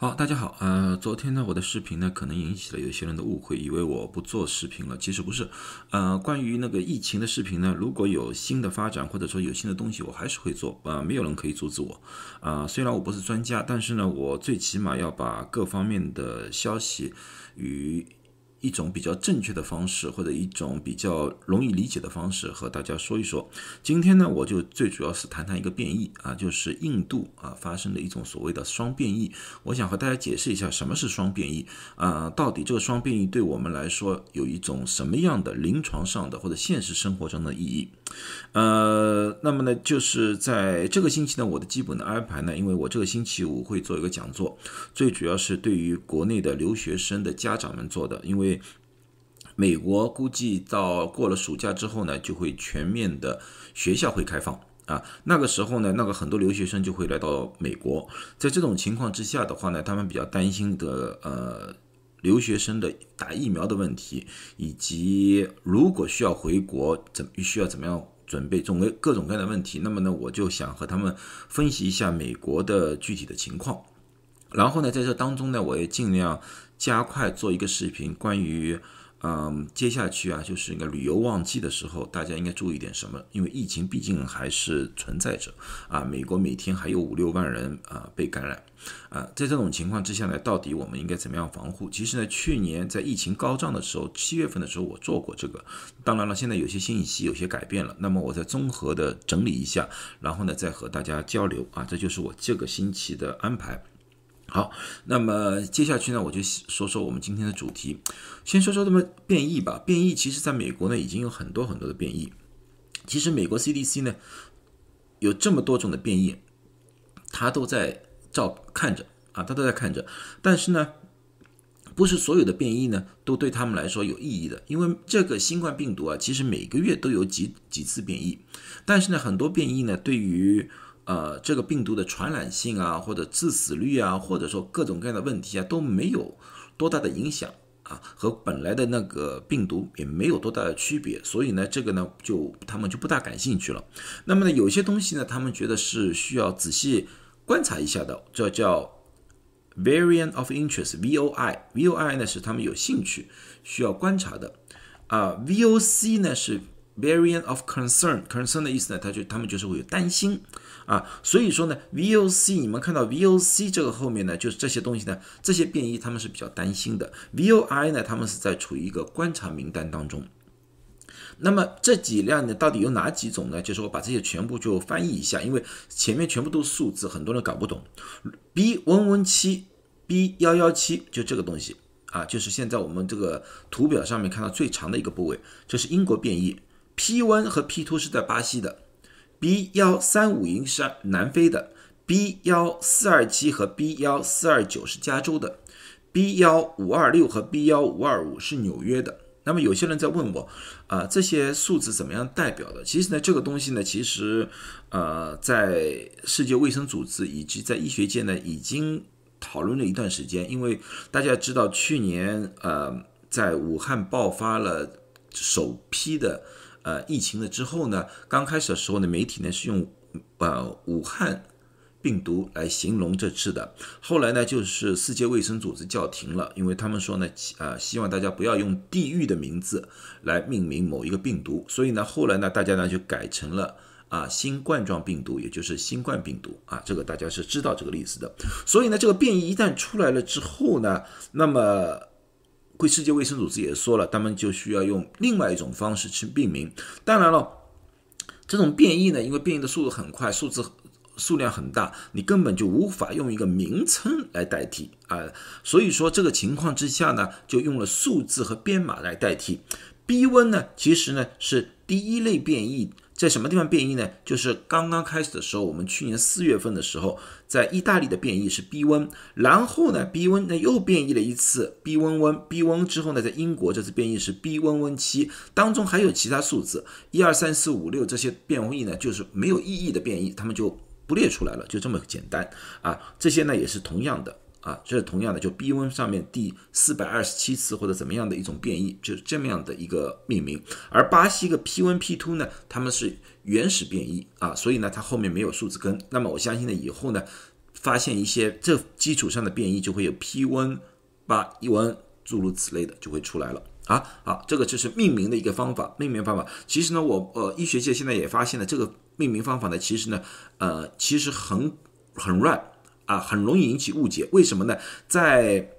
好，大家好，呃，昨天呢，我的视频呢，可能引起了有些人的误会，以为我不做视频了，其实不是，呃，关于那个疫情的视频呢，如果有新的发展或者说有新的东西，我还是会做，啊，没有人可以阻止我，啊，虽然我不是专家，但是呢，我最起码要把各方面的消息与。一种比较正确的方式，或者一种比较容易理解的方式，和大家说一说。今天呢，我就最主要是谈谈一个变异啊，就是印度啊发生的一种所谓的双变异。我想和大家解释一下什么是双变异啊，到底这个双变异对我们来说有一种什么样的临床上的或者现实生活中的意义。呃，那么呢，就是在这个星期呢，我的基本的安排呢，因为我这个星期五会做一个讲座，最主要是对于国内的留学生的家长们做的，因为美国估计到过了暑假之后呢，就会全面的学校会开放啊，那个时候呢，那个很多留学生就会来到美国，在这种情况之下的话呢，他们比较担心的呃。留学生的打疫苗的问题，以及如果需要回国，怎需要怎么样准备，总为各种各样的问题。那么呢，我就想和他们分析一下美国的具体的情况。然后呢，在这当中呢，我也尽量加快做一个视频，关于。嗯，接下去啊，就是一个旅游旺季的时候，大家应该注意点什么？因为疫情毕竟还是存在着啊。美国每天还有五六万人啊被感染啊，在这种情况之下呢，到底我们应该怎么样防护？其实呢，去年在疫情高涨的时候，七月份的时候我做过这个。当然了，现在有些信息有些改变了，那么我再综合的整理一下，然后呢再和大家交流啊，这就是我这个星期的安排。好，那么接下去呢，我就说说我们今天的主题。先说说这么变异吧。变异其实在美国呢，已经有很多很多的变异。其实美国 CDC 呢，有这么多种的变异，它都在照看着啊，它都在看着。但是呢，不是所有的变异呢，都对他们来说有意义的。因为这个新冠病毒啊，其实每个月都有几几次变异。但是呢，很多变异呢，对于呃，这个病毒的传染性啊，或者致死率啊，或者说各种各样的问题啊，都没有多大的影响啊，和本来的那个病毒也没有多大的区别，所以呢，这个呢，就他们就不大感兴趣了。那么呢，有些东西呢，他们觉得是需要仔细观察一下的，这叫 variant of interest（VOI），VOI 呢是他们有兴趣需要观察的啊，VOC 呢是 variant of concern，concern 的意思呢，他就他们就是会有担心。啊，所以说呢，VOC 你们看到 VOC 这个后面呢，就是这些东西呢，这些变异他们是比较担心的。VOI 呢，他们是在处于一个观察名单当中。那么这几辆呢，到底有哪几种呢？就是我把这些全部就翻译一下，因为前面全部都是数字，很多人搞不懂。B 温温七 B 幺幺七就这个东西啊，就是现在我们这个图表上面看到最长的一个部位，这是英国变异。P 温和 P two 是在巴西的。B 幺三五零是南非的，B 幺四二七和 B 幺四二九是加州的，B 幺五二六和 B 幺五二五是纽约的。那么有些人在问我，啊，这些数字怎么样代表的？其实呢，这个东西呢，其实，呃，在世界卫生组织以及在医学界呢，已经讨论了一段时间。因为大家知道，去年呃，在武汉爆发了首批的。呃，疫情了之后呢，刚开始的时候呢，媒体呢是用呃武汉病毒来形容这次的。后来呢，就是世界卫生组织叫停了，因为他们说呢，呃，希望大家不要用地域的名字来命名某一个病毒。所以呢，后来呢，大家呢就改成了啊新冠状病毒，也就是新冠病毒啊，这个大家是知道这个例子的。所以呢，这个变异一旦出来了之后呢，那么。会世界卫生组织也说了，他们就需要用另外一种方式去命名。当然了，这种变异呢，因为变异的速度很快，数字数量很大，你根本就无法用一个名称来代替啊。所以说这个情况之下呢，就用了数字和编码来代替。B 温呢，其实呢是第一类变异。在什么地方变异呢？就是刚刚开始的时候，我们去年四月份的时候，在意大利的变异是 B 温，然后呢，B 温呢又变异了一次 B 温温，B 温之后呢，在英国这次变异是 B 温温七，当中还有其他数字一二三四五六这些变异呢，就是没有意义的变异，他们就不列出来了，就这么简单啊。这些呢也是同样的。啊，这是同样的，就 B 温上面第四百二十七次或者怎么样的一种变异，就是这么样的一个命名。而巴西个 P 温 P two 呢，他们是原始变异啊，所以呢，它后面没有数字根。那么我相信呢，以后呢，发现一些这基础上的变异，就会有 P 温、八一温诸如此类的就会出来了啊。好，这个就是命名的一个方法，命名方法。其实呢，我呃医学界现在也发现了这个命名方法呢，其实呢，呃，其实很很乱啊，很容易引起误解。为什么呢？在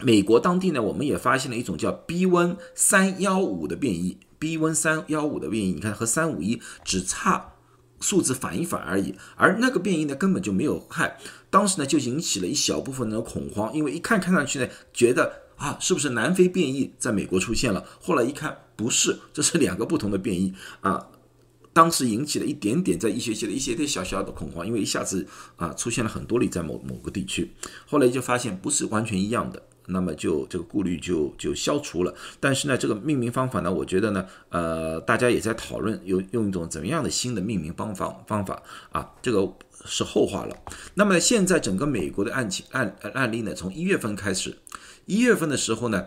美国当地呢，我们也发现了一种叫 B 温三幺五的变异，B 温三幺五的变异，你看和三五一只差。数字反一反而已，而那个变异呢根本就没有害，当时呢就引起了一小部分人的恐慌，因为一看看上去呢觉得啊是不是南非变异在美国出现了，后来一看不是，这是两个不同的变异啊，当时引起了一点点在医学界的一些些小小的恐慌，因为一下子啊出现了很多例在某某个地区，后来就发现不是完全一样的。那么就这个顾虑就就消除了，但是呢，这个命名方法呢，我觉得呢，呃，大家也在讨论用用一种怎么样的新的命名方法方法啊，这个是后话了。那么现在整个美国的案情案案例呢，从一月份开始，一月份的时候呢，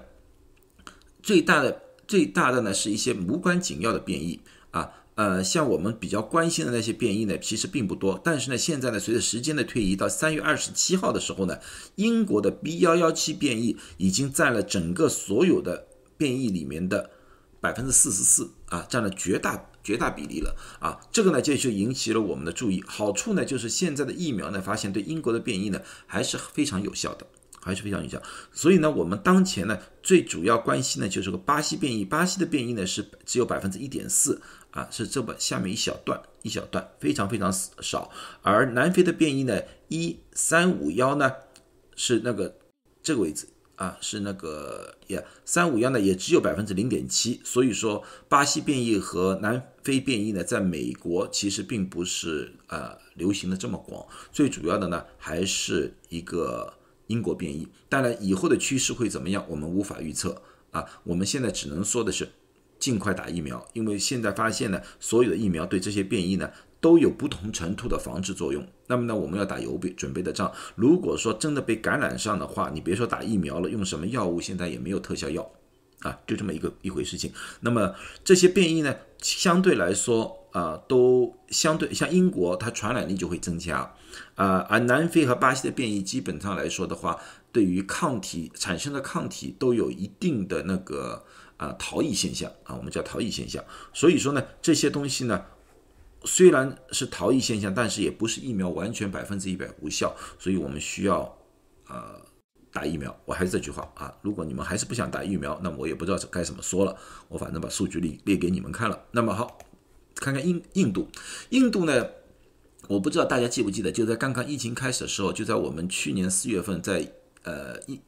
最大的最大的呢是一些无关紧要的变异啊。呃，像我们比较关心的那些变异呢，其实并不多。但是呢，现在呢，随着时间的推移，到三月二十七号的时候呢，英国的 B 幺幺七变异已经占了整个所有的变异里面的百分之四十四啊，占了绝大绝大比例了啊。这个呢，就就引起了我们的注意。好处呢，就是现在的疫苗呢，发现对英国的变异呢，还是非常有效的。还是非常有效，所以呢，我们当前呢最主要关心呢就是个巴西变异，巴西的变异呢是只有百分之一点四啊，是这么下面一小段一小段，非常非常少。而南非的变异呢，一三五幺呢是那个这个位置啊，是那个也三五幺呢也只有百分之零点七，所以说巴西变异和南非变异呢，在美国其实并不是呃流行的这么广，最主要的呢还是一个。英国变异，当然以后的趋势会怎么样，我们无法预测啊。我们现在只能说的是，尽快打疫苗，因为现在发现呢，所有的疫苗对这些变异呢都有不同程度的防治作用。那么呢，我们要打有备准备的仗。如果说真的被感染上的话，你别说打疫苗了，用什么药物现在也没有特效药啊，就这么一个一回事情。那么这些变异呢，相对来说。啊，都相对像英国，它传染力就会增加，啊，而南非和巴西的变异基本上来说的话，对于抗体产生的抗体都有一定的那个啊逃逸现象啊，我们叫逃逸现象。所以说呢，这些东西呢，虽然是逃逸现象，但是也不是疫苗完全百分之一百无效，所以我们需要呃打疫苗。我还是这句话啊，如果你们还是不想打疫苗，那么我也不知道该怎么说了，我反正把数据列列给你们看了。那么好。看看印印度，印度呢，我不知道大家记不记得，就在刚刚疫情开始的时候，就在我们去年四月份，在呃一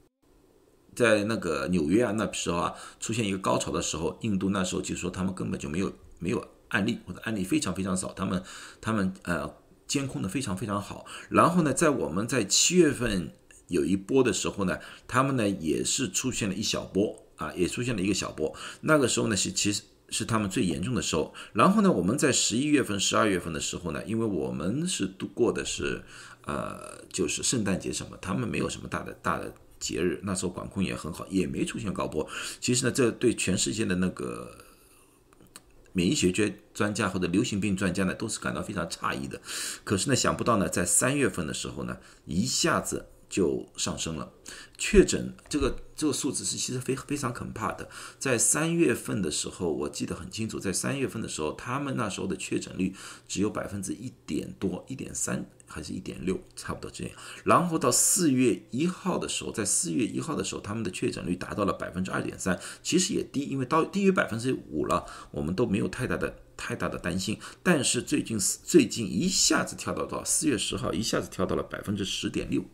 在那个纽约啊那时候啊，出现一个高潮的时候，印度那时候就说他们根本就没有没有案例，或者案例非常非常少，他们他们呃监控的非常非常好。然后呢，在我们在七月份有一波的时候呢，他们呢也是出现了一小波啊，也出现了一个小波。那个时候呢是其实。是他们最严重的时候。然后呢，我们在十一月份、十二月份的时候呢，因为我们是度过的是，呃，就是圣诞节什么，他们没有什么大的大的节日，那时候管控也很好，也没出现高波。其实呢，这对全世界的那个免疫学专专家或者流行病专家呢，都是感到非常诧异的。可是呢，想不到呢，在三月份的时候呢，一下子就上升了，确诊这个。这个数字是其实非非常可怕的。在三月份的时候，我记得很清楚，在三月份的时候，他们那时候的确诊率只有百分之一点多，一点三还是一点六，差不多这样。然后到四月一号的时候，在四月一号的时候，他们的确诊率达到了百分之二点三，其实也低，因为到低于百分之五了，我们都没有太大的太大的担心。但是最近最近一下子跳到到四月十号，一下子跳到了百分之十点六。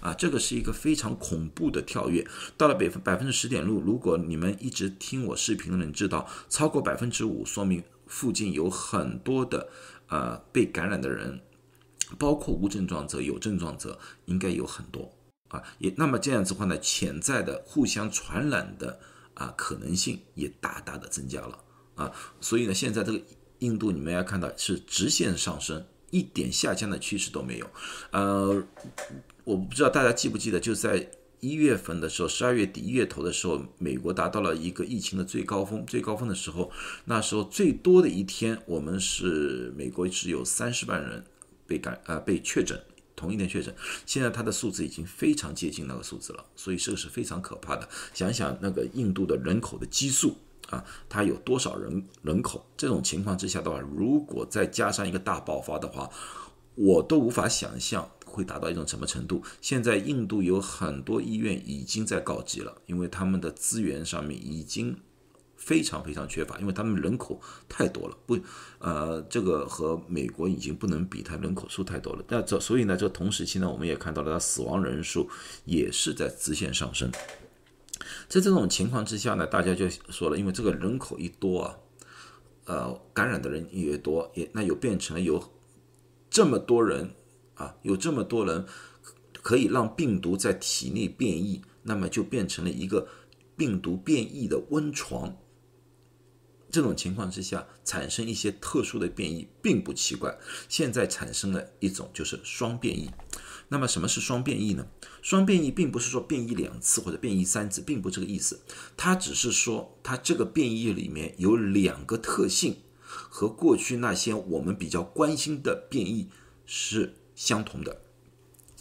啊，这个是一个非常恐怖的跳跃，到了百分百分之十点六。如果你们一直听我视频的人知道，超过百分之五，说明附近有很多的呃被感染的人，包括无症状者、有症状者，应该有很多啊。也那么这样子的话呢，潜在的互相传染的啊可能性也大大的增加了啊。所以呢，现在这个印度你们要看到是直线上升，一点下降的趋势都没有，呃。我不知道大家记不记得，就在一月份的时候，十二月底一月头的时候，美国达到了一个疫情的最高峰。最高峰的时候，那时候最多的一天，我们是美国是有三十万人被感呃被确诊同一天确诊，现在它的数字已经非常接近那个数字了，所以这个是非常可怕的。想想那个印度的人口的基数啊，它有多少人人口？这种情况之下的话，如果再加上一个大爆发的话，我都无法想象会达到一种什么程度。现在印度有很多医院已经在告急了，因为他们的资源上面已经。非常非常缺乏，因为他们人口太多了，不，呃，这个和美国已经不能比，它人口数太多了。那这所以呢，这同时期呢，我们也看到了它死亡人数也是在直线上升。在这种情况之下呢，大家就说了，因为这个人口一多啊，呃，感染的人越多，也那又变成了有这么多人啊，有这么多人可以让病毒在体内变异，那么就变成了一个病毒变异的温床。这种情况之下，产生一些特殊的变异并不奇怪。现在产生了一种就是双变异。那么什么是双变异呢？双变异并不是说变异两次或者变异三次，并不这个意思。它只是说它这个变异里面有两个特性和过去那些我们比较关心的变异是相同的。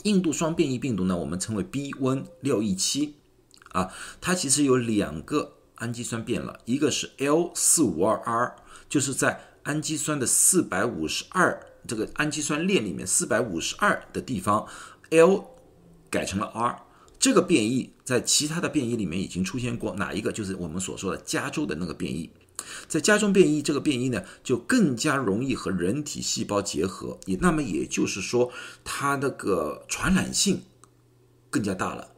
印度双变异病毒呢，我们称为 B 温六一七啊，它其实有两个。氨基酸变了，一个是 L 四五二 R，就是在氨基酸的四百五十二这个氨基酸链里面四百五十二的地方，L 改成了 R。这个变异在其他的变异里面已经出现过，哪一个？就是我们所说的加州的那个变异。在加州变异这个变异呢，就更加容易和人体细胞结合，也那么也就是说，它那个传染性更加大了。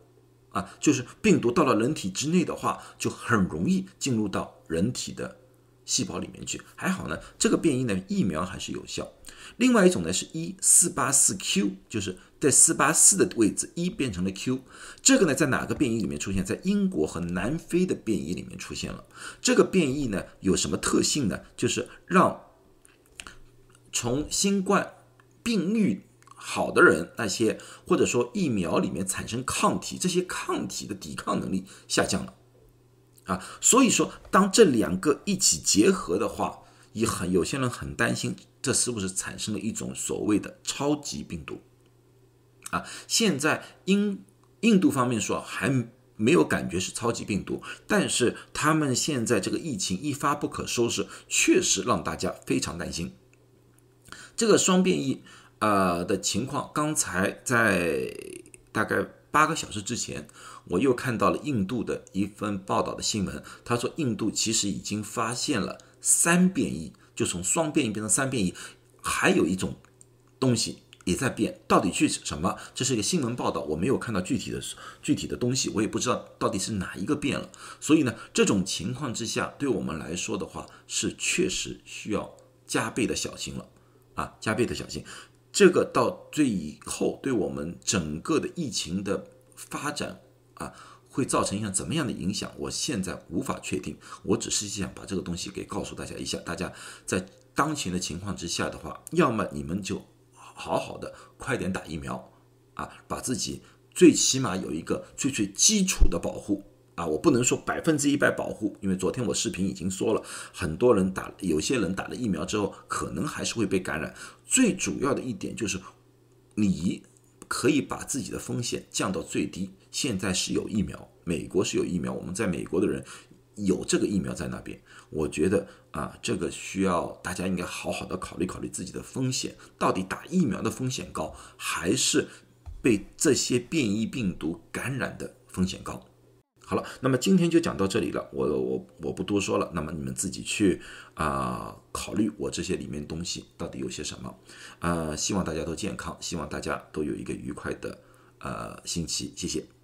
啊，就是病毒到了人体之内的话，就很容易进入到人体的细胞里面去。还好呢，这个变异呢，疫苗还是有效。另外一种呢是一四八四 Q，就是在四八四的位置，一变成了 Q。这个呢，在哪个变异里面出现？在英国和南非的变异里面出现了。这个变异呢，有什么特性呢？就是让从新冠病愈。好的人，那些或者说疫苗里面产生抗体，这些抗体的抵抗能力下降了，啊，所以说当这两个一起结合的话，也很有些人很担心，这是不是产生了一种所谓的超级病毒？啊，现在印印度方面说还没有感觉是超级病毒，但是他们现在这个疫情一发不可收拾，确实让大家非常担心，这个双变异。呃的情况，刚才在大概八个小时之前，我又看到了印度的一份报道的新闻。他说，印度其实已经发现了三变异，就从双变异变成三变异，还有一种东西也在变，到底去什么？这是一个新闻报道，我没有看到具体的具体的东西，我也不知道到底是哪一个变了。所以呢，这种情况之下，对我们来说的话，是确实需要加倍的小心了啊，加倍的小心。这个到最后对我们整个的疫情的发展啊，会造成一项怎么样的影响？我现在无法确定。我只是想把这个东西给告诉大家一下。大家在当前的情况之下的话，要么你们就好好的快点打疫苗啊，把自己最起码有一个最最基础的保护。啊，我不能说百分之一百保护，因为昨天我视频已经说了，很多人打，有些人打了疫苗之后，可能还是会被感染。最主要的一点就是，你可以把自己的风险降到最低。现在是有疫苗，美国是有疫苗，我们在美国的人有这个疫苗在那边。我觉得啊，这个需要大家应该好好的考虑考虑自己的风险，到底打疫苗的风险高，还是被这些变异病毒感染的风险高？好了，那么今天就讲到这里了，我我我不多说了，那么你们自己去啊考虑我这些里面东西到底有些什么，啊，希望大家都健康，希望大家都有一个愉快的呃星期，谢谢。